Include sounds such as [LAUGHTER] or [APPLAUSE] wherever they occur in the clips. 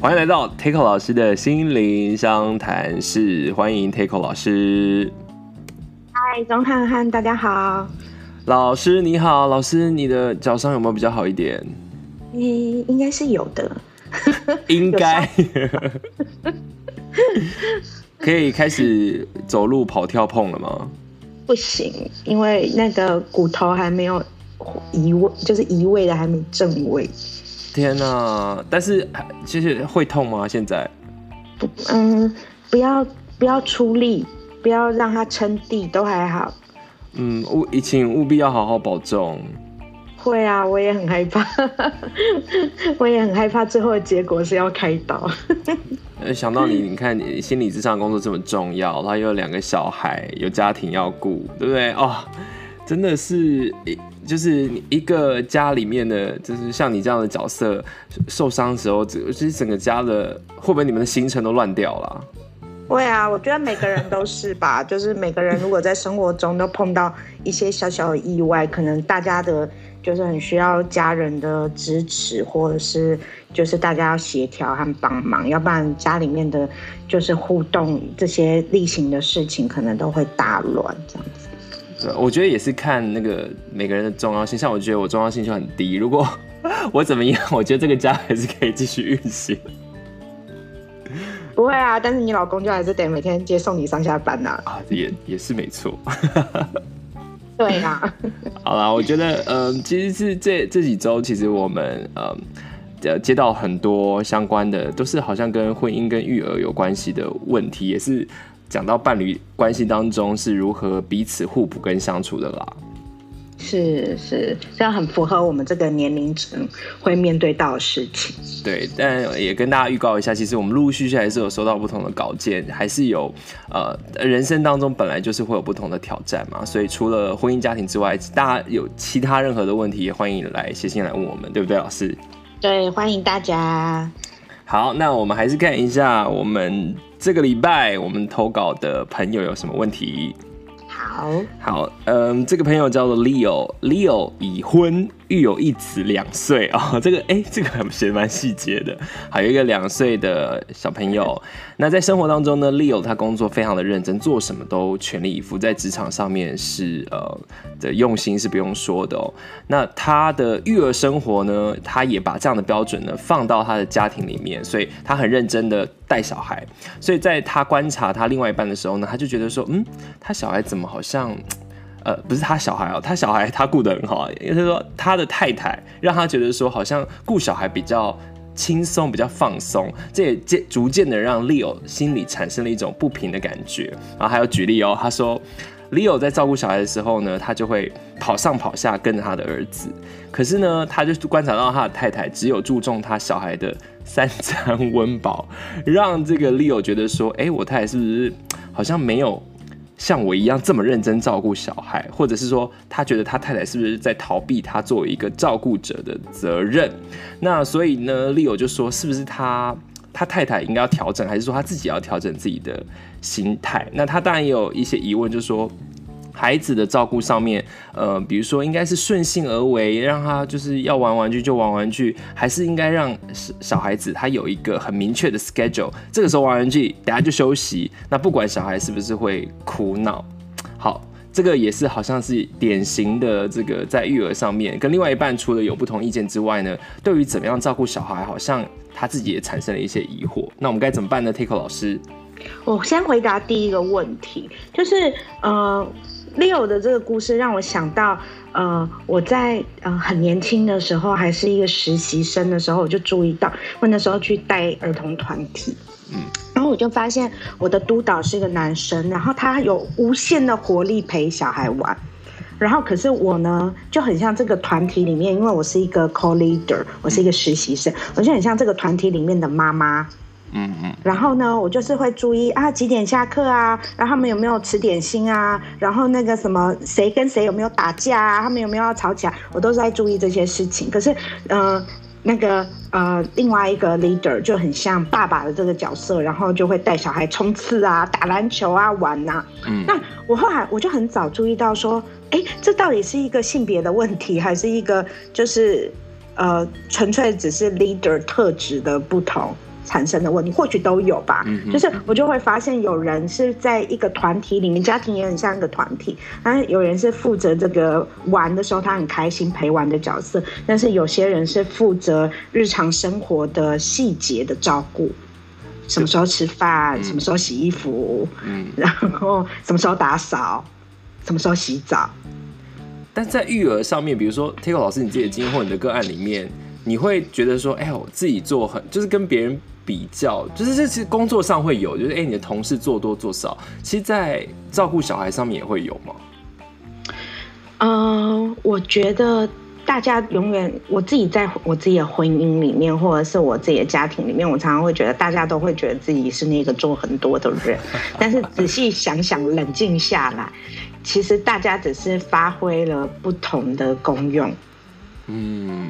欢迎来到 Taco 老师的心灵相谈室，欢迎 Taco 老师。嗨，钟汉汉，大家好。老师你好，老师你的脚伤有没有比较好一点？嗯，应该是有的。应该。[LAUGHS] 可以开始走路、跑、跳、碰了吗？不行，因为那个骨头还没有移位，就是移位的还没正位。天哪！但是其实会痛吗？现在？不，嗯，不要不要出力，不要让它撑地，都还好。嗯，务请务必要好好保重。会啊，我也很害怕，[LAUGHS] 我也很害怕，最后的结果是要开刀。[LAUGHS] 想到你，你看你心理智商工作这么重要，然后又有两个小孩，有家庭要顾，对不对？哦，真的是，就是你一个家里面的，就是像你这样的角色受伤的时候，其实整个家的会不会你们的行程都乱掉了？会啊，我觉得每个人都是吧，[LAUGHS] 就是每个人如果在生活中都碰到一些小小的意外，可能大家的。就是很需要家人的支持，或者是就是大家要协调和帮忙，要不然家里面的就是互动这些例行的事情，可能都会大乱这样子。对，我觉得也是看那个每个人的重要性，像我觉得我重要性就很低，如果 [LAUGHS] 我怎么样，我觉得这个家还是可以继续运行。[LAUGHS] 不会啊，但是你老公就还是得每天接送你上下班呐。啊，也也是没错。[LAUGHS] 对呀，好啦，我觉得，嗯、呃，其实是这这几周，其实我们，嗯、呃，接到很多相关的，都是好像跟婚姻跟育儿有关系的问题，也是讲到伴侣关系当中是如何彼此互补跟相处的啦。是是，这样很符合我们这个年龄层会面对到的事情。对，但也跟大家预告一下，其实我们陆陆续续还是有收到不同的稿件，还是有呃，人生当中本来就是会有不同的挑战嘛。所以除了婚姻家庭之外，大家有其他任何的问题，也欢迎来写信来问我们，对不对，老师？对，欢迎大家。好，那我们还是看一下我们这个礼拜我们投稿的朋友有什么问题。好，好，嗯，这个朋友叫做 Leo，Leo 已婚。育有一子两岁啊，[LAUGHS] 这个哎、欸，这个写蛮细节的。还有一个两岁的小朋友。那在生活当中呢，Leo 他工作非常的认真，做什么都全力以赴，在职场上面是呃的用心是不用说的哦。那他的育儿生活呢，他也把这样的标准呢放到他的家庭里面，所以他很认真的带小孩。所以在他观察他另外一半的时候呢，他就觉得说，嗯，他小孩怎么好像。呃，不是他小孩哦，他小孩他顾得很好，因为他说他的太太让他觉得说好像顾小孩比较轻松，比较放松，这也渐逐渐的让 Leo 心里产生了一种不平的感觉。然后还有举例哦，他说 Leo 在照顾小孩的时候呢，他就会跑上跑下跟着他的儿子，可是呢，他就观察到他的太太只有注重他小孩的三餐温饱，让这个 Leo 觉得说，哎，我太太是不是好像没有。像我一样这么认真照顾小孩，或者是说他觉得他太太是不是在逃避他作为一个照顾者的责任？那所以呢，Leo 就说是不是他他太太应该要调整，还是说他自己要调整自己的心态？那他当然也有一些疑问，就是说。孩子的照顾上面，呃，比如说应该是顺性而为，让他就是要玩玩具就玩玩具，还是应该让小孩子他有一个很明确的 schedule，这个时候玩玩具，等下就休息。那不管小孩是不是会哭闹，好，这个也是好像是典型的这个在育儿上面跟另外一半除了有不同意见之外呢，对于怎么样照顾小孩，好像他自己也产生了一些疑惑。那我们该怎么办呢？Taco 老师，我先回答第一个问题，就是呃。Leo 的这个故事让我想到，呃，我在呃很年轻的时候，还是一个实习生的时候，我就注意到，我那时候去带儿童团体，嗯，然后我就发现我的督导是一个男生，然后他有无限的活力陪小孩玩，然后可是我呢就很像这个团体里面，因为我是一个 co-leader，我是一个实习生，我就很像这个团体里面的妈妈。嗯嗯，然后呢，我就是会注意啊，几点下课啊，然后他们有没有吃点心啊，然后那个什么谁跟谁有没有打架啊，他们有没有要吵起来，我都是在注意这些事情。可是，呃，那个呃，另外一个 leader 就很像爸爸的这个角色，然后就会带小孩冲刺啊，打篮球啊，玩呐、啊。嗯，那我后来我就很早注意到说，哎，这到底是一个性别的问题，还是一个就是呃，纯粹只是 leader 特质的不同？产生的问题，或许都有吧。嗯，就是我就会发现有人是在一个团体里面，家庭也很像一个团体，然后有人是负责这个玩的时候他很开心陪玩的角色，但是有些人是负责日常生活的细节的照顾，什么时候吃饭，嗯、什么时候洗衣服，嗯，然后什么时候打扫，什么时候洗澡。但在育儿上面，比如说 Takeo 老师你自己的经验或你的个案里面。你会觉得说，哎、欸，我自己做很，就是跟别人比较，就是这其实工作上会有，就是哎、欸，你的同事做多做少，其实，在照顾小孩上面也会有吗？嗯、呃，我觉得大家永远，我自己在我自己的婚姻里面，或者是我自己的家庭里面，我常常会觉得大家都会觉得自己是那个做很多的人，[LAUGHS] 但是仔细想想，冷静下来，其实大家只是发挥了不同的功用。嗯。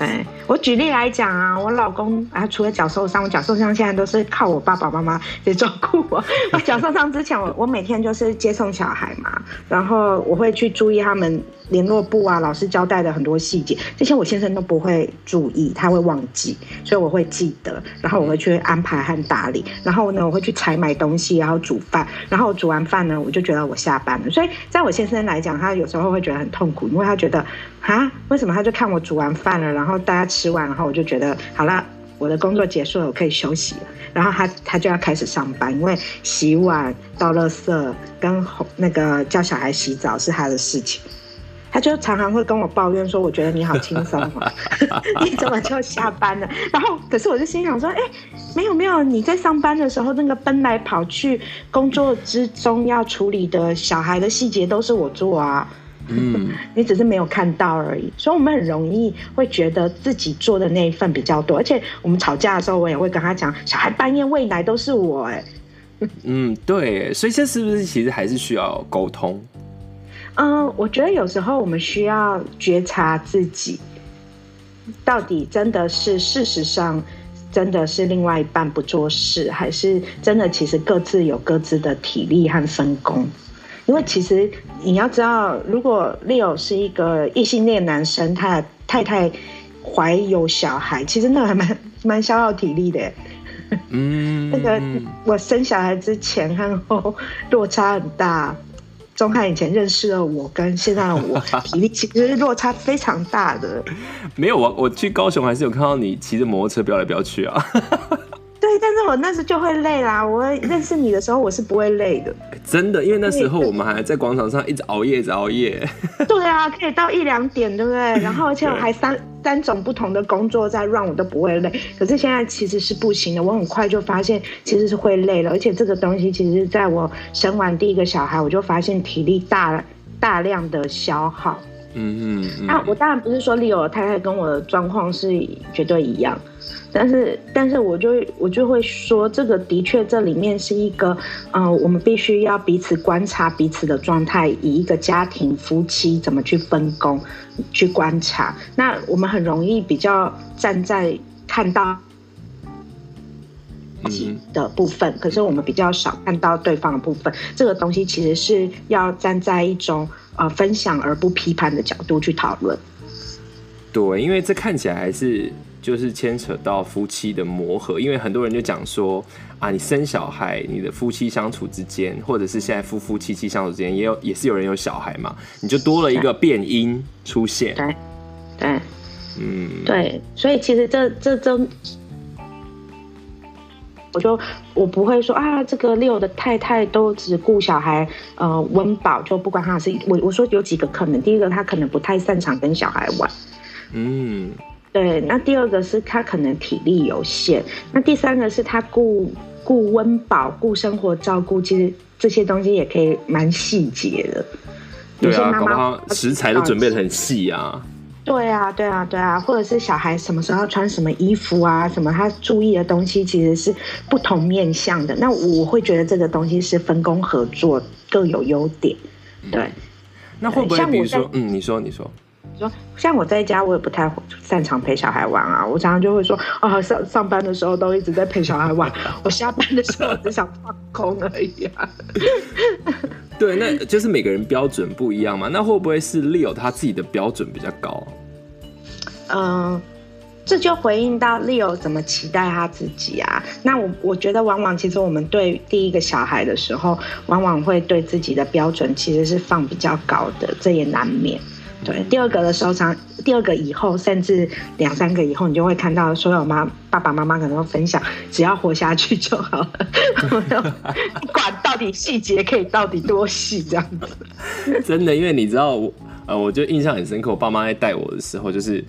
对，我举例来讲啊，我老公啊，除了脚受伤，我脚受伤现在都是靠我爸爸妈妈在照顾我。我脚受伤之前，我我每天就是接送小孩嘛，然后我会去注意他们。联络簿啊，老师交代的很多细节，这些我先生都不会注意，他会忘记，所以我会记得，然后我会去安排和打理，然后呢，我会去采买东西，然后煮饭，然后煮完饭呢，我就觉得我下班了。所以在我先生来讲，他有时候会觉得很痛苦，因为他觉得啊，为什么他就看我煮完饭了，然后大家吃完，然后我就觉得好了。我的工作结束了，我可以休息了。然后他他就要开始上班，因为洗碗、倒垃圾跟那个叫小孩洗澡是他的事情。他就常常会跟我抱怨说：“我觉得你好轻松啊，[LAUGHS] [LAUGHS] 你怎么就下班了？”然后可是我就心想说：“哎，没有没有，你在上班的时候那个奔来跑去工作之中要处理的小孩的细节都是我做啊。”嗯，[LAUGHS] 你只是没有看到而已，所以我们很容易会觉得自己做的那一份比较多，而且我们吵架的时候，我也会跟他讲，小孩半夜喂奶都是我哎。嗯，对，所以这是不是其实还是需要沟通？嗯，我觉得有时候我们需要觉察自己，到底真的是事实上真的是另外一半不做事，还是真的其实各自有各自的体力和分工？因为其实你要知道，如果 Leo 是一个异性恋男生，他的太太怀有小孩，其实那还蛮蛮消耗体力的。嗯，[LAUGHS] 那个我生小孩之前和后落差很大。钟汉以前认识了我，跟现在的我 [LAUGHS] 体力其实是落差非常大的。没有啊，我去高雄还是有看到你骑着摩托车飙来飙去啊。对，但是我那时就会累啦。我认识你的时候，我是不会累的。真的，因为那时候我们还在广场上一直熬夜，一直熬夜。对啊，可以到一两点，对不对？[LAUGHS] 然后而且我还三对三种不同的工作在 run，我都不会累。可是现在其实是不行的，我很快就发现其实是会累了。而且这个东西其实在我生完第一个小孩，我就发现体力大大量的消耗。嗯嗯。那、嗯、我当然不是说 Leo 太太跟我的状况是绝对一样。但是，但是我就我就会说，这个的确这里面是一个，嗯、呃，我们必须要彼此观察彼此的状态，以一个家庭夫妻怎么去分工，去观察。那我们很容易比较站在看到己的部分，可是我们比较少看到对方的部分。这个东西其实是要站在一种呃分享而不批判的角度去讨论。对，因为这看起来还是。就是牵扯到夫妻的磨合，因为很多人就讲说啊，你生小孩，你的夫妻相处之间，或者是现在夫夫妻妻相处之间，也有也是有人有小孩嘛，你就多了一个变音出现。对，对，嗯，对，所以其实这这这，我就我不会说啊，这个 Leo 的太太都只顾小孩，呃，温饱就不管他是我我说有几个可能，第一个他可能不太擅长跟小孩玩，嗯。对，那第二个是他可能体力有限，那第三个是他顾顾温饱、顾生活照顾，其实这些东西也可以蛮细节的。对啊，妈妈食材都准备的很细啊。对啊，对啊，对啊，或者是小孩什么时候穿什么衣服啊，什么他注意的东西其实是不同面向的。那我会觉得这个东西是分工合作，各有优点。对，嗯、那会不会比如说，嗯，你说，你说。说像我在家，我也不太擅长陪小孩玩啊。我常常就会说，啊，上上班的时候都一直在陪小孩玩，我下班的时候只想放空而已啊。[LAUGHS] 对，那就是每个人标准不一样嘛。那会不会是 Leo 他自己的标准比较高？嗯、这就回应到 Leo 怎么期待他自己啊？那我我觉得，往往其实我们对第一个小孩的时候，往往会对自己的标准其实是放比较高的，这也难免。对，第二个的时候，常第二个以后，甚至两三个以后，你就会看到所有妈爸爸妈妈可能会分享，只要活下去就好了，[LAUGHS] 不管到底细节可以到底多细这样子。[LAUGHS] 真的，因为你知道，我呃，我就印象很深刻，我爸妈在带我的时候，就是。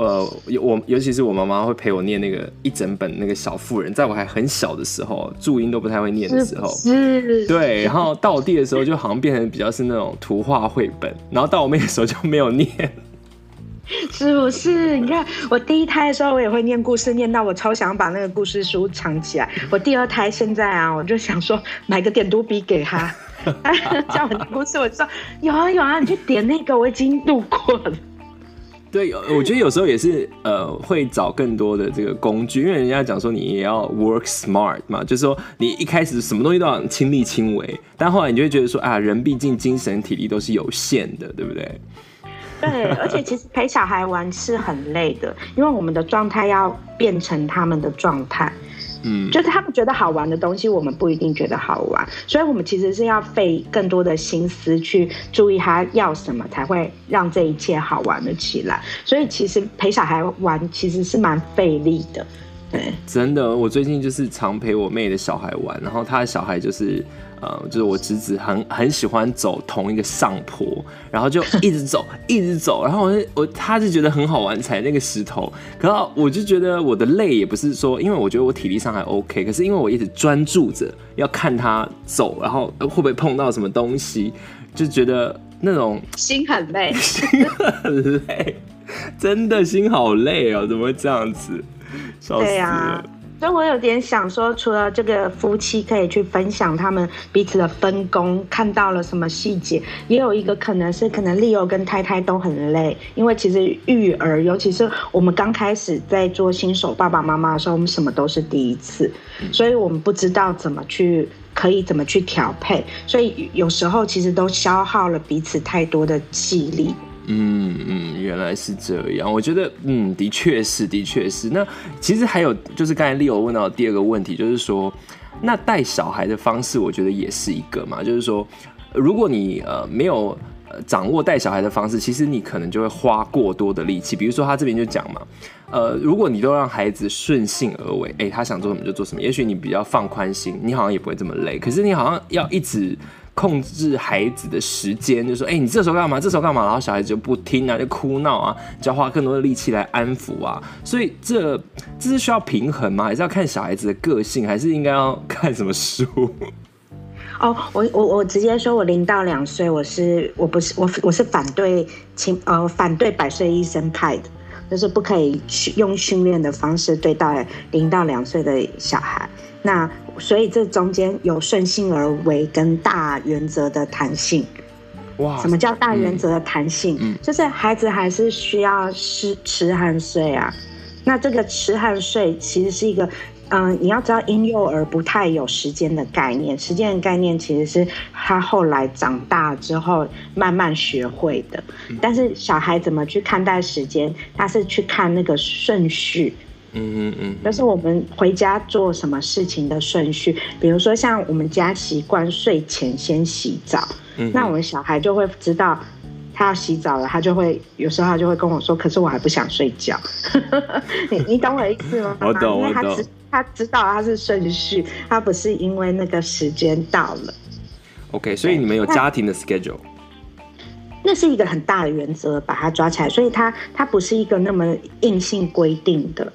呃，我尤其是我妈妈会陪我念那个一整本那个小妇人，在我还很小的时候，注音都不太会念的时候，是，是对，然后到我弟的时候，就好像变成比较是那种图画绘本，然后到我妹的时候就没有念，[LAUGHS] 是不是？你看我第一胎的时候，我也会念故事，念到我超想把那个故事书藏起来。我第二胎现在啊，我就想说买个点读笔给他，[LAUGHS] 叫我念故事，我就说有啊有啊，你去点那个，我已经度过了。对，我觉得有时候也是，呃，会找更多的这个工具，因为人家讲说你也要 work smart 嘛，就是说你一开始什么东西都要亲力亲为，但后来你就会觉得说啊，人毕竟精神体力都是有限的，对不对？对，而且其实陪小孩玩是很累的，因为我们的状态要变成他们的状态。嗯，就是他们觉得好玩的东西，我们不一定觉得好玩，所以我们其实是要费更多的心思去注意他要什么，才会让这一切好玩了起来。所以其实陪小孩玩其实是蛮费力的。对，真的，我最近就是常陪我妹的小孩玩，然后他的小孩就是。呃，就是我侄子很很喜欢走同一个上坡，然后就一直走，[LAUGHS] 一直走，然后我我他就觉得很好玩，踩那个石头。可是我就觉得我的累也不是说，因为我觉得我体力上还 OK，可是因为我一直专注着要看他走，然后会不会碰到什么东西，就觉得那种心很累，[LAUGHS] 心很累，真的心好累哦，怎么会这样子？笑死了。所以，我有点想说，除了这个夫妻可以去分享他们彼此的分工，看到了什么细节，也有一个可能是，可能 Leo 跟太太都很累，因为其实育儿，尤其是我们刚开始在做新手爸爸妈妈的时候，我们什么都是第一次，所以我们不知道怎么去，可以怎么去调配，所以有时候其实都消耗了彼此太多的气力。嗯嗯，原来是这样。我觉得，嗯，的确是，的确是。那其实还有，就是刚才 Leo 问到的第二个问题，就是说，那带小孩的方式，我觉得也是一个嘛。就是说，如果你呃没有掌握带小孩的方式，其实你可能就会花过多的力气。比如说他这边就讲嘛，呃，如果你都让孩子顺性而为，哎，他想做什么就做什么，也许你比较放宽心，你好像也不会这么累。可是你好像要一直。控制孩子的时间，就说：“哎、你这时候干嘛？这时候干嘛？”然后小孩子就不听啊，就哭闹啊，就要花更多的力气来安抚啊。所以这这是需要平衡吗？还是要看小孩子的个性？还是应该要看什么书？哦，我我我直接说，我零到两岁，我是我不是我我是反对亲呃反对百岁医生派的，就是不可以用训练的方式对待零到两岁的小孩。那所以这中间有顺性而为跟大原则的弹性。哇，什么叫大原则的弹性？嗯，就是孩子还是需要吃吃和睡啊。那这个吃和睡其实是一个，嗯，你要知道婴幼儿不太有时间的概念，时间的概念其实是他后来长大之后慢慢学会的。但是小孩怎么去看待时间？他是去看那个顺序。嗯嗯嗯，就是我们回家做什么事情的顺序，比如说像我们家习惯睡前先洗澡，嗯，那我们小孩就会知道他要洗澡了，他就会有时候他就会跟我说，可是我还不想睡觉。[LAUGHS] 你你懂我的意思吗？我懂，因为他知道他是顺序，他不是因为那个时间到了。OK，所以你们有家庭的 schedule，那是一个很大的原则，把它抓起来，所以它它不是一个那么硬性规定的。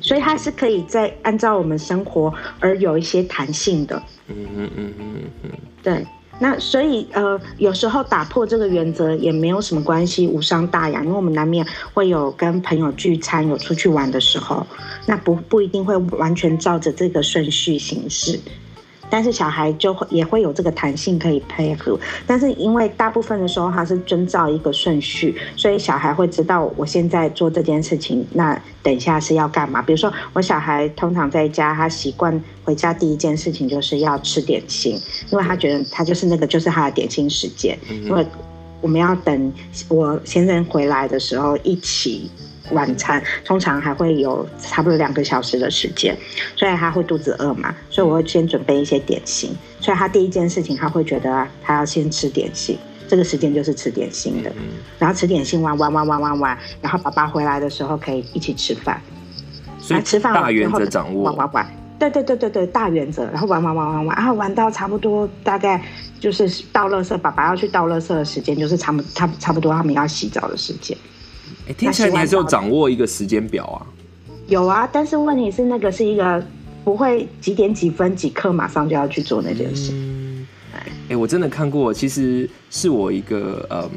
所以它是可以在按照我们生活而有一些弹性的。嗯嗯嗯嗯嗯。对，那所以呃，有时候打破这个原则也没有什么关系，无伤大雅，因为我们难免会有跟朋友聚餐、有出去玩的时候，那不不一定会完全照着这个顺序行事。但是小孩就会也会有这个弹性可以配合，但是因为大部分的时候他是遵照一个顺序，所以小孩会知道我现在做这件事情，那等一下是要干嘛？比如说我小孩通常在家，他习惯回家第一件事情就是要吃点心，因为他觉得他就是那个就是他的点心时间，因为我们要等我先生回来的时候一起晚餐，通常还会有差不多两个小时的时间，所以他会肚子饿嘛，所以我会先准备一些点心，所以他第一件事情他会觉得他要先吃点心，这个时间就是吃点心。的，然后吃点心玩玩玩玩玩玩，然后爸爸回来的时候可以一起吃饭，所以吃饭大原则掌握，玩玩玩，对对对对对，大原则，然后玩玩玩玩玩，然后玩到差不多大概就是倒垃圾，爸爸要去倒垃圾的时间，就是差不差差不多他们要洗澡的时间。哎，听起来你还是有掌握一个时间表啊？有啊，但是问题是那个是一个不会几点几分几刻马上就要去做那件事。嗯，哎，我真的看过，其实是我一个嗯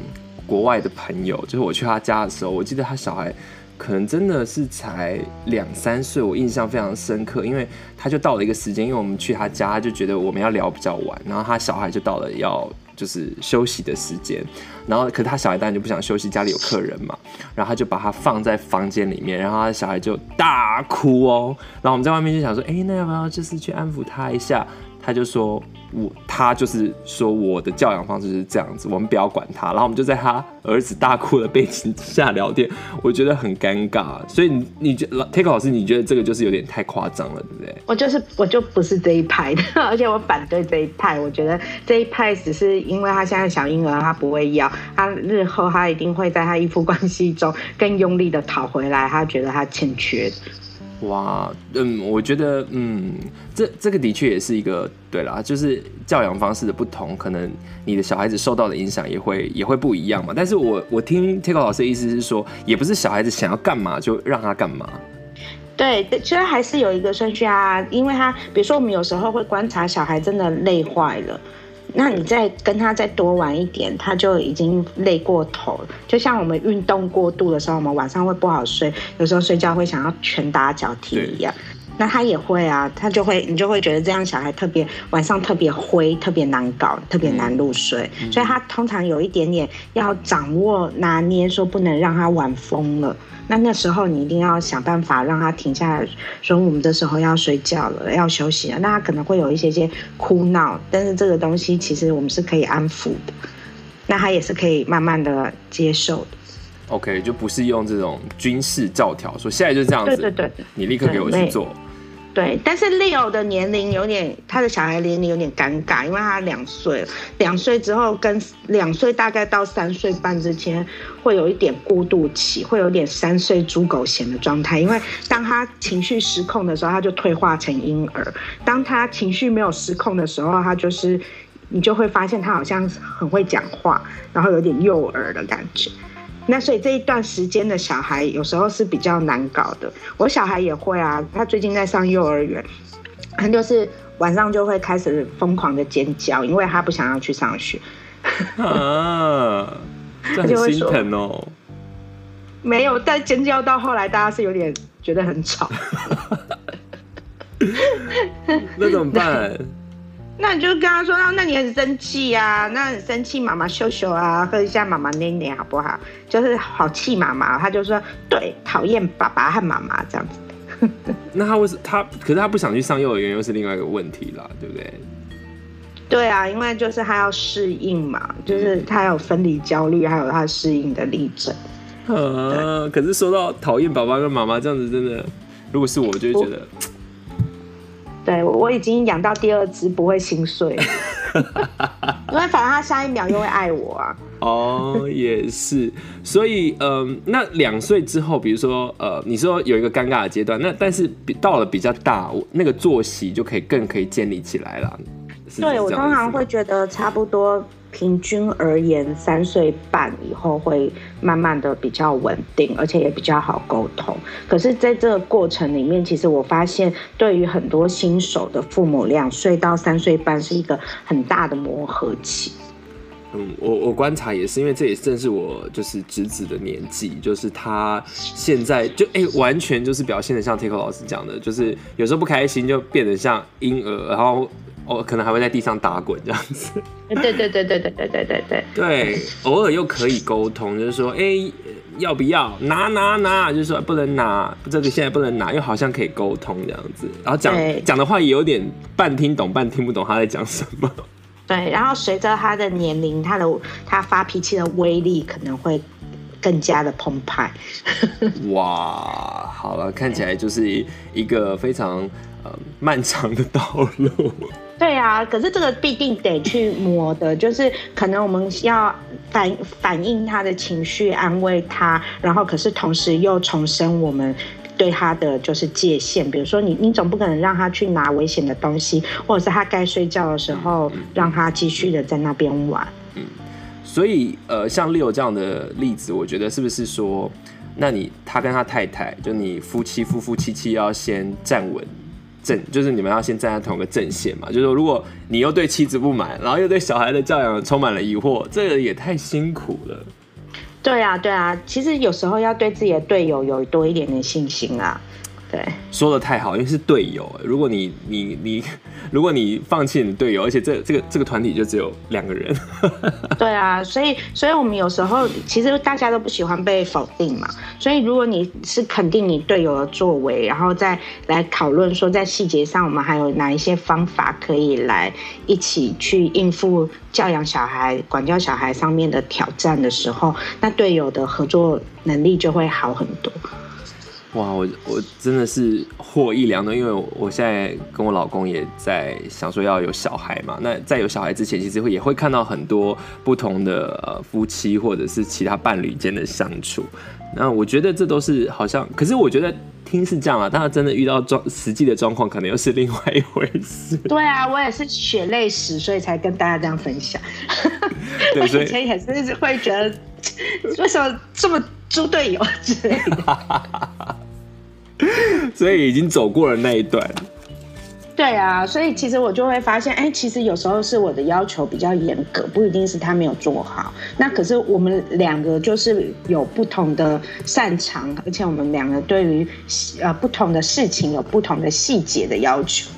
国外的朋友，就是我去他家的时候，我记得他小孩可能真的是才两三岁，我印象非常深刻，因为他就到了一个时间，因为我们去他家，他就觉得我们要聊比较晚，然后他小孩就到了要。就是休息的时间，然后可他小孩当然就不想休息，家里有客人嘛，然后他就把他放在房间里面，然后他小孩就大哭哦，然后我们在外面就想说，哎，那要不要就是去安抚他一下？他就说。我他就是说我的教养方式是这样子，我们不要管他，然后我们就在他儿子大哭的背景下聊天，我觉得很尴尬。所以你你觉 Take 老师，你觉得这个就是有点太夸张了，对不对？我就是我就不是这一派的，[LAUGHS] 而且我反对这一派。我觉得这一派只是因为他现在小婴儿，他不会要，他日后他一定会在他依附关系中更用力的讨回来，他觉得他欠缺。哇，嗯，我觉得，嗯，这这个的确也是一个，对啦，就是教养方式的不同，可能你的小孩子受到的影响也会也会不一样嘛。但是我我听 Takeo 老师的意思是说，也不是小孩子想要干嘛就让他干嘛。对，其实还是有一个顺序啊，因为他，比如说我们有时候会观察小孩真的累坏了。那你再跟他再多玩一点，他就已经累过头了。就像我们运动过度的时候，我们晚上会不好睡，有时候睡觉会想要拳打脚踢一样。那他也会啊，他就会，你就会觉得这样小孩特别晚上特别灰，特别难搞，特别难入睡。所以他通常有一点点要掌握拿捏，说不能让他玩疯了。那那时候你一定要想办法让他停下来，说我们这时候要睡觉了，要休息了。那他可能会有一些些哭闹，但是这个东西其实我们是可以安抚的，那他也是可以慢慢的接受的。OK，就不是用这种军事教条，说现在就这样子，对对对，你立刻给我去做。对，但是 Leo 的年龄有点，他的小孩年龄有点尴尬，因为他两岁，两岁之后跟两岁大概到三岁半之间会有一点过渡期，会有点三岁猪狗嫌的状态。因为当他情绪失控的时候，他就退化成婴儿；当他情绪没有失控的时候，他就是你就会发现他好像很会讲话，然后有点幼儿的感觉。那所以这一段时间的小孩有时候是比较难搞的。我小孩也会啊，他最近在上幼儿园，他就是晚上就会开始疯狂的尖叫，因为他不想要去上学。啊，[LAUGHS] 这很心疼哦。没有，但尖叫到后来，大家是有点觉得很吵。[LAUGHS] 那怎么办？那你就跟他说，那你很生气呀？那很生气，妈妈秀秀啊，喝一下妈妈奶奶好不好？就是好气妈妈，他就说对，讨厌爸爸和妈妈这样子。[LAUGHS] 那他为什他？可是他不想去上幼儿园，又是另外一个问题啦，对不对？对啊，因为就是他要适应嘛，就是他有分离焦虑，还有他适应的历程。啊，[LAUGHS] 可是说到讨厌爸爸跟妈妈这样子，真的，如果是我，就会觉得。对，我已经养到第二只，不会心碎，[LAUGHS] 因为反正他下一秒又会爱我啊。哦，也是，所以嗯、呃，那两岁之后，比如说呃，你说有一个尴尬的阶段，那但是比到了比较大，那个作息就可以更可以建立起来了。对，我通常会觉得差不多。平均而言，三岁半以后会慢慢的比较稳定，而且也比较好沟通。可是，在这个过程里面，其实我发现，对于很多新手的父母，两岁到三岁半是一个很大的磨合期。嗯，我我观察也是，因为这也正是我就是侄子的年纪，就是他现在就哎、完全就是表现得像 Takeo 老师讲的，就是有时候不开心就变得像婴儿，然后。哦，可能还会在地上打滚这样子。对对对对对对对对对对。偶尔又可以沟通，就是说，哎、欸，要不要拿拿拿？就是说不能拿，这个现在不能拿，又好像可以沟通这样子。然后讲讲的话也有点半听懂半听不懂他在讲什么。[LAUGHS] 对，然后随着他的年龄，他的他发脾气的威力可能会更加的澎湃。[LAUGHS] 哇，好了，看起来就是一个非常呃漫长的道路。对啊，可是这个必定得去磨的，就是可能我们要反反映他的情绪，安慰他，然后可是同时又重申我们对他的就是界限，比如说你你总不可能让他去拿危险的东西，或者是他该睡觉的时候让他继续的在那边玩。嗯，所以呃，像 Leo 这样的例子，我觉得是不是说，那你他跟他太太，就你夫妻夫夫妻妻要先站稳。阵就是你们要先站在同一个阵线嘛，就是如果你又对妻子不满，然后又对小孩的教养充满了疑惑，这个也太辛苦了。对啊，对啊，其实有时候要对自己的队友有多一点点信心啊。对，说的太好，因为是队友。如果你你你，如果你放弃你的队友，而且这这个这个团体就只有两个人。[LAUGHS] 对啊，所以所以我们有时候其实大家都不喜欢被否定嘛。所以如果你是肯定你队友的作为，然后再来讨论说在细节上我们还有哪一些方法可以来一起去应付教养小孩、管教小孩上面的挑战的时候，那队友的合作能力就会好很多。哇，我我真的是获益良多，因为我现在跟我老公也在想说要有小孩嘛。那在有小孩之前，其实会也会看到很多不同的呃夫妻或者是其他伴侣间的相处。那我觉得这都是好像，可是我觉得听是这样啊，但他真的遇到状实际的状况，可能又是另外一回事。对啊，我也是血泪史，所以才跟大家这样分享。对，[LAUGHS] 所以以前也是会觉得为什么这么猪队友之类的。[LAUGHS] [LAUGHS] 所以已经走过了那一段。对啊，所以其实我就会发现，哎，其实有时候是我的要求比较严格，不一定是他没有做好。那可是我们两个就是有不同的擅长，而且我们两个对于呃不同的事情有不同的细节的要求。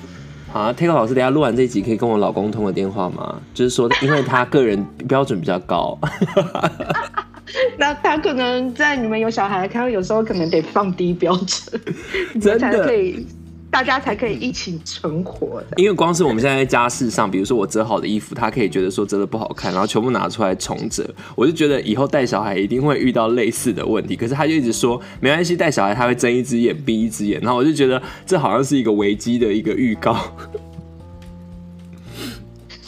好啊，Taco 老师，等下录完这一集可以跟我老公通个电话吗？就是说，因为他个人标准比较高。[LAUGHS] 那他可能在你们有小孩，他有时候可能得放低标准，[LAUGHS] 真的可以，大家才可以一起存活的。因为光是我们现在在家事上，比如说我折好的衣服，他可以觉得说折的不好看，然后全部拿出来重折。我就觉得以后带小孩一定会遇到类似的问题，可是他就一直说没关系，带小孩他会睁一只眼闭一只眼，然后我就觉得这好像是一个危机的一个预告。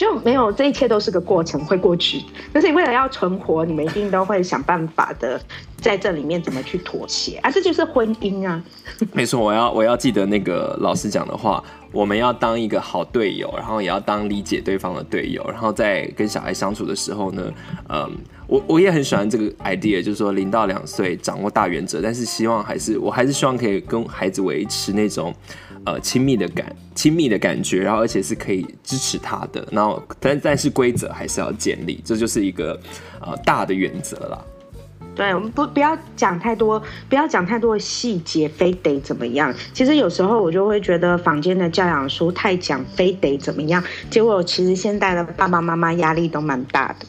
就没有，这一切都是个过程，会过去。但是你为了要存活，你们一定都会想办法的，在这里面怎么去妥协啊？这就是婚姻啊！[LAUGHS] 没错，我要我要记得那个老师讲的话，我们要当一个好队友，然后也要当理解对方的队友，然后在跟小孩相处的时候呢，嗯，我我也很喜欢这个 idea，就是说零到两岁掌握大原则，但是希望还是我还是希望可以跟孩子维持那种。呃，亲密的感，亲密的感觉，然后而且是可以支持他的，然后但但是规则还是要建立，这就是一个呃大的原则啦。对，我们不不要讲太多，不要讲太多的细节，非得怎么样。其实有时候我就会觉得坊间的教养书太讲非得怎么样，结果其实现在的爸爸妈妈压力都蛮大的。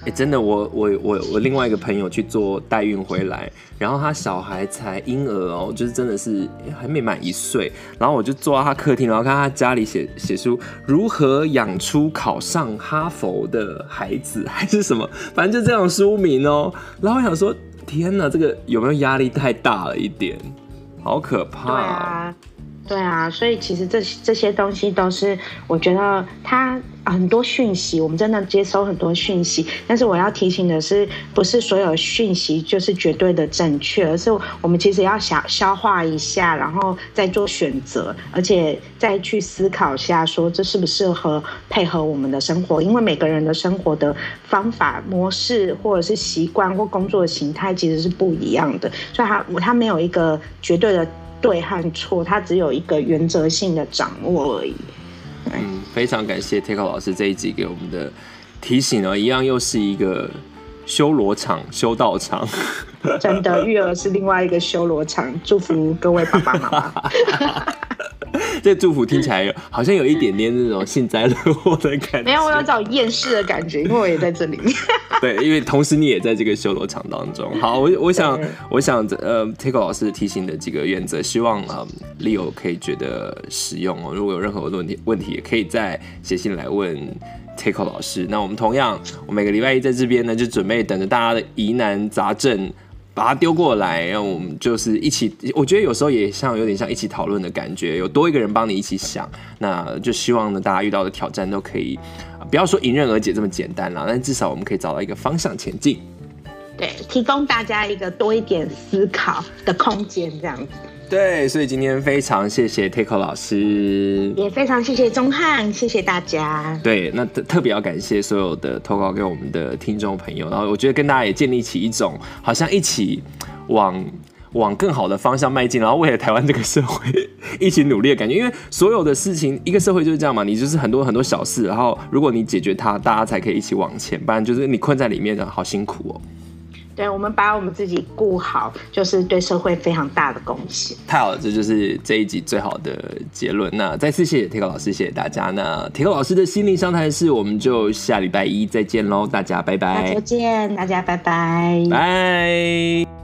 哎、欸，真的，我我我我另外一个朋友去做代孕回来，然后他小孩才婴儿哦，就是真的是还没满一岁，然后我就坐在他客厅，然后看他家里写写书，如何养出考上哈佛的孩子，还是什么，反正就这种书名哦。然后我想说，天哪，这个有没有压力太大了一点？好可怕。对啊，对啊，所以其实这这些东西都是，我觉得它。很多讯息，我们真的接收很多讯息，但是我要提醒的是，不是所有讯息就是绝对的正确，而是我们其实要想消化一下，然后再做选择，而且再去思考一下，说这适不适合配合我们的生活，因为每个人的生活的方法模式，或者是习惯或工作的形态其实是不一样的，所以它它没有一个绝对的对和错，它只有一个原则性的掌握而已。嗯，非常感谢 Taco 老师这一集给我们的提醒哦，一样又是一个修罗场、修道场。真的，育儿是另外一个修罗场。祝福各位爸爸妈妈。[LAUGHS] 这祝福听起来有好像有一点点那种幸灾乐祸的感觉。没有，我有找厌世的感觉，因为我也在这里面。[LAUGHS] 对，因为同时你也在这个修罗场当中。好，我我想我想呃，Taco 老师提醒的几个原则，希望呃 Leo 可以觉得实用哦。如果有任何问题问题，也可以再写信来问。Takeo 老师。那我们同样，我每个礼拜一在这边呢，就准备等着大家的疑难杂症。把它丢过来，让我们就是一起。我觉得有时候也像有点像一起讨论的感觉，有多一个人帮你一起想，那就希望呢，大家遇到的挑战都可以，不要说迎刃而解这么简单了，但至少我们可以找到一个方向前进。对，提供大家一个多一点思考的空间，这样子。对，所以今天非常谢谢 Takeo 老师，也非常谢谢钟汉，谢谢大家。对，那特特别要感谢所有的投稿给我们的听众朋友，然后我觉得跟大家也建立起一种好像一起往往更好的方向迈进，然后为了台湾这个社会一起努力的感觉。因为所有的事情，一个社会就是这样嘛，你就是很多很多小事，然后如果你解决它，大家才可以一起往前，不然就是你困在里面的，好辛苦哦。对，我们把我们自己顾好，就是对社会非常大的贡献。太好了，这就是这一集最好的结论。那再次谢谢 Takeo 老师，谢谢大家。那 Takeo 老师的心灵商谈室，我们就下礼拜一再见喽，大家拜拜。下周见，大家拜拜。拜。